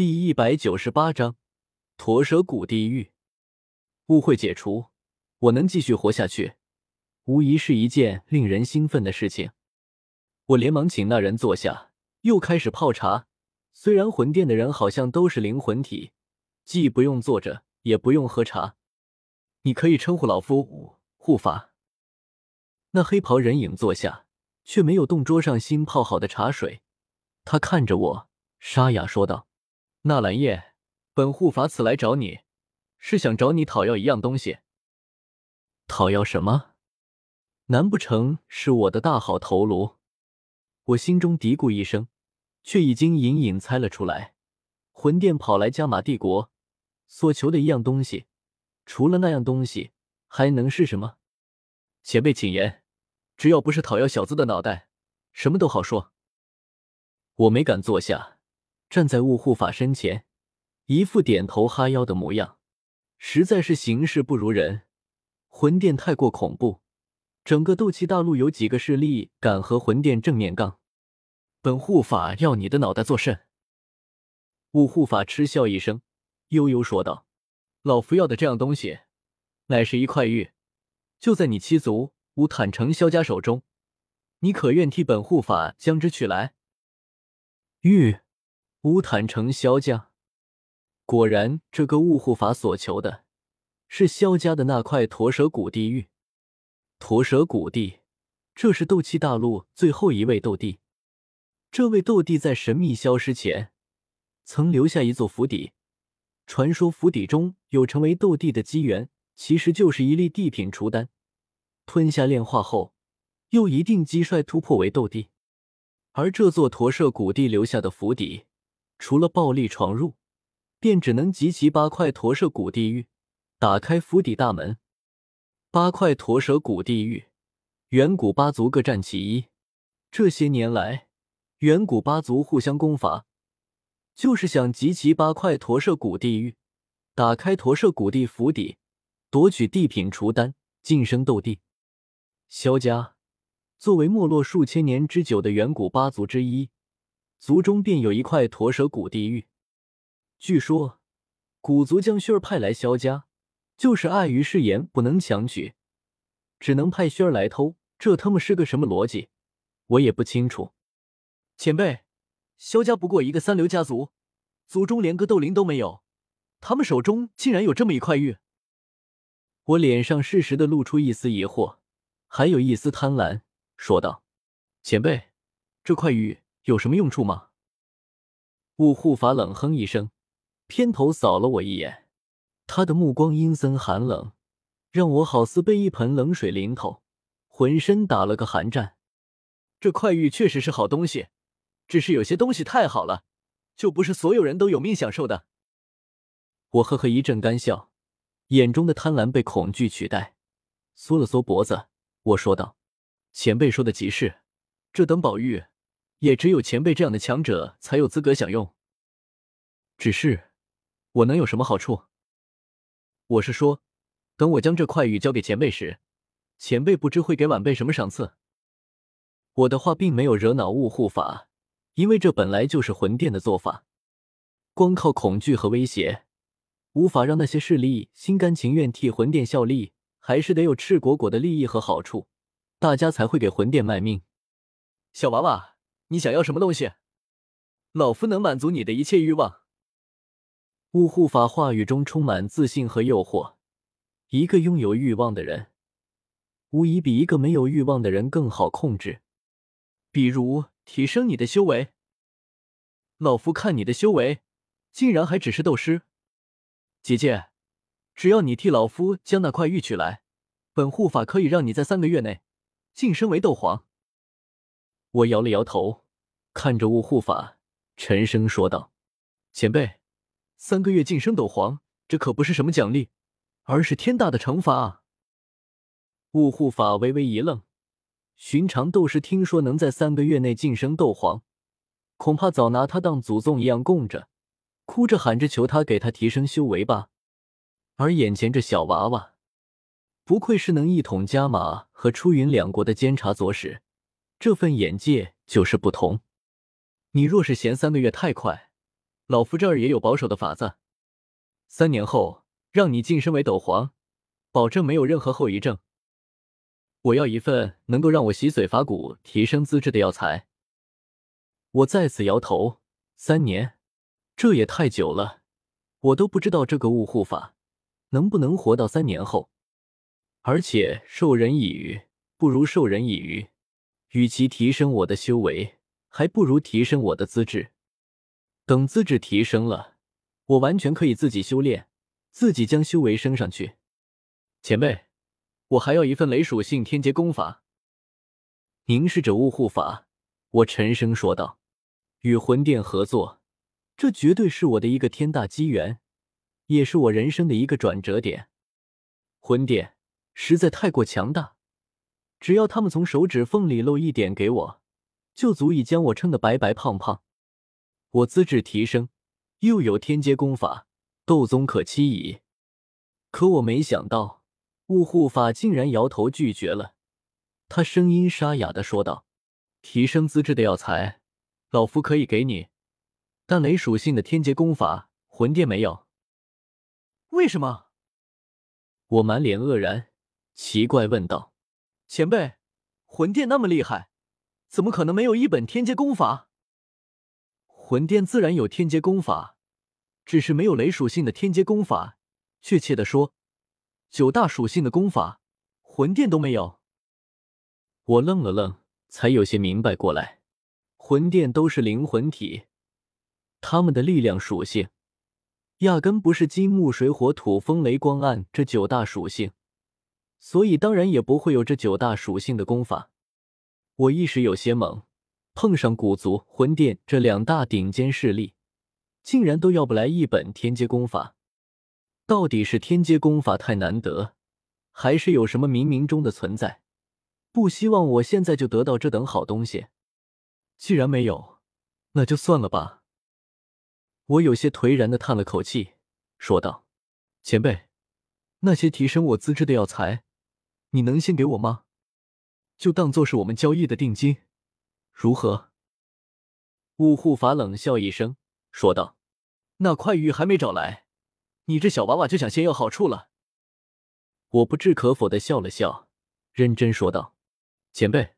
第一百九十八章驼蛇谷地狱。误会解除，我能继续活下去，无疑是一件令人兴奋的事情。我连忙请那人坐下，又开始泡茶。虽然魂殿的人好像都是灵魂体，既不用坐着，也不用喝茶。你可以称呼老夫护法。那黑袍人影坐下，却没有动桌上新泡好的茶水。他看着我，沙哑说道：“纳兰叶，本护法此来找你，是想找你讨要一样东西。讨要什么？难不成是我的大好头颅？”我心中嘀咕一声，却已经隐隐猜了出来。魂殿跑来加玛帝国，所求的一样东西，除了那样东西，还能是什么？前辈请言，只要不是讨要小子的脑袋，什么都好说。我没敢坐下，站在雾护法身前，一副点头哈腰的模样，实在是行事不如人。魂殿太过恐怖，整个斗气大陆有几个势力敢和魂殿正面刚？本护法要你的脑袋作甚？雾护法嗤笑一声，悠悠说道：“老夫要的这样东西，乃是一块玉，就在你七族乌坦城萧家手中，你可愿替本护法将之取来？”玉，乌坦城萧家，果然，这个雾护法所求的是萧家的那块驼蛇谷地狱。驼蛇谷地，这是斗气大陆最后一位斗帝。这位斗帝在神秘消失前，曾留下一座府邸。传说府邸中有成为斗帝的机缘，其实就是一粒地品雏丹。吞下炼化后，又一定击率突破为斗帝。而这座驼舍谷地留下的府邸，除了暴力闯入，便只能集齐八块驼舍古地狱，打开府邸大门。八块驼蛇古地狱，远古八族各占其一。这些年来，远古八族互相攻伐，就是想集齐八块驼舍古地狱，打开驼舍古地府邸，夺取地品雏丹，晋升斗帝。萧家。作为没落数千年之久的远古八族之一，族中便有一块驼蛇古地狱。据说，古族将薰儿派来萧家，就是碍于誓言不能强取，只能派薰儿来偷。这他妈是个什么逻辑？我也不清楚。前辈，萧家不过一个三流家族，族中连个斗灵都没有，他们手中竟然有这么一块玉。我脸上适时的露出一丝疑惑，还有一丝贪婪。说道：“前辈，这块玉有什么用处吗？”雾护法冷哼一声，偏头扫了我一眼，他的目光阴森寒冷，让我好似被一盆冷水淋透，浑身打了个寒战。这块玉确实是好东西，只是有些东西太好了，就不是所有人都有命享受的。我呵呵一阵干笑，眼中的贪婪被恐惧取代，缩了缩脖子，我说道。前辈说的极是，这等宝玉也只有前辈这样的强者才有资格享用。只是，我能有什么好处？我是说，等我将这块玉交给前辈时，前辈不知会给晚辈什么赏赐。我的话并没有惹恼雾护法，因为这本来就是魂殿的做法。光靠恐惧和威胁，无法让那些势力心甘情愿替魂殿效力，还是得有赤果果的利益和好处。大家才会给魂殿卖命。小娃娃，你想要什么东西？老夫能满足你的一切欲望。雾护法话语中充满自信和诱惑。一个拥有欲望的人，无疑比一个没有欲望的人更好控制。比如提升你的修为。老夫看你的修为，竟然还只是斗师。姐姐，只要你替老夫将那块玉取来，本护法可以让你在三个月内。晋升为斗皇，我摇了摇头，看着雾护法，沉声说道：“前辈，三个月晋升斗皇，这可不是什么奖励，而是天大的惩罚啊！”雾护法微微一愣，寻常斗士听说能在三个月内晋升斗皇，恐怕早拿他当祖宗一样供着，哭着喊着求他给他提升修为吧。而眼前这小娃娃。不愧是能一统加玛和出云两国的监察左使，这份眼界就是不同。你若是嫌三个月太快，老夫这儿也有保守的法子，三年后让你晋升为斗皇，保证没有任何后遗症。我要一份能够让我洗髓伐骨、提升资质的药材。我再次摇头，三年，这也太久了，我都不知道这个雾护法能不能活到三年后。而且授人以鱼，不如授人以渔。与其提升我的修为，还不如提升我的资质。等资质提升了，我完全可以自己修炼，自己将修为升上去。前辈，我还要一份雷属性天劫功法。凝视着雾护法，我沉声说道：“与魂殿合作，这绝对是我的一个天大机缘，也是我人生的一个转折点。魂殿实在太过强大。”只要他们从手指缝里露一点给我，就足以将我撑得白白胖胖。我资质提升，又有天阶功法，斗宗可期矣。可我没想到，雾护法竟然摇头拒绝了。他声音沙哑的说道：“提升资质的药材，老夫可以给你，但雷属性的天阶功法，魂殿没有。为什么？”我满脸愕然，奇怪问道。前辈，魂殿那么厉害，怎么可能没有一本天阶功法？魂殿自然有天阶功法，只是没有雷属性的天阶功法。确切的说，九大属性的功法，魂殿都没有。我愣了愣，才有些明白过来。魂殿都是灵魂体，他们的力量属性，压根不是金木水火土风雷光暗这九大属性。所以当然也不会有这九大属性的功法。我一时有些懵，碰上古族、魂殿这两大顶尖势力，竟然都要不来一本天阶功法。到底是天阶功法太难得，还是有什么冥冥中的存在，不希望我现在就得到这等好东西？既然没有，那就算了吧。我有些颓然的叹了口气，说道：“前辈，那些提升我资质的药材。”你能先给我吗？就当做是我们交易的定金，如何？雾护法冷笑一声，说道：“那块玉还没找来，你这小娃娃就想先要好处了？”我不置可否的笑了笑，认真说道：“前辈，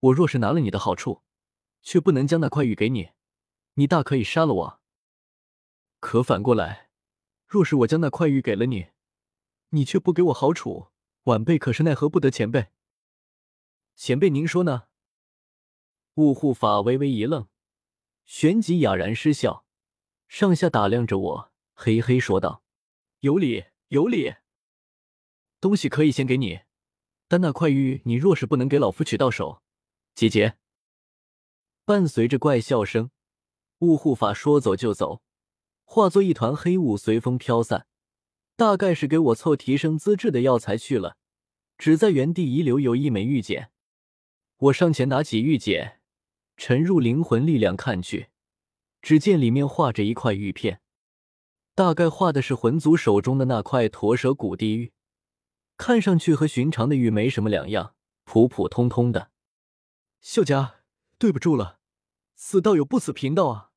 我若是拿了你的好处，却不能将那块玉给你，你大可以杀了我。可反过来，若是我将那块玉给了你，你却不给我好处。”晚辈可是奈何不得前辈。前辈您说呢？雾护法微微一愣，旋即哑然失笑，上下打量着我，嘿嘿说道：“有理有理，东西可以先给你，但那块玉你若是不能给老夫取到手，姐姐。”伴随着怪笑声，雾护法说走就走，化作一团黑雾随风飘散。大概是给我凑提升资质的药材去了，只在原地遗留有一枚玉简。我上前拿起玉简，沉入灵魂力量看去，只见里面画着一块玉片，大概画的是魂族手中的那块驼蛇骨地玉，看上去和寻常的玉没什么两样，普普通通的。秀家，对不住了，此道有不死贫道啊。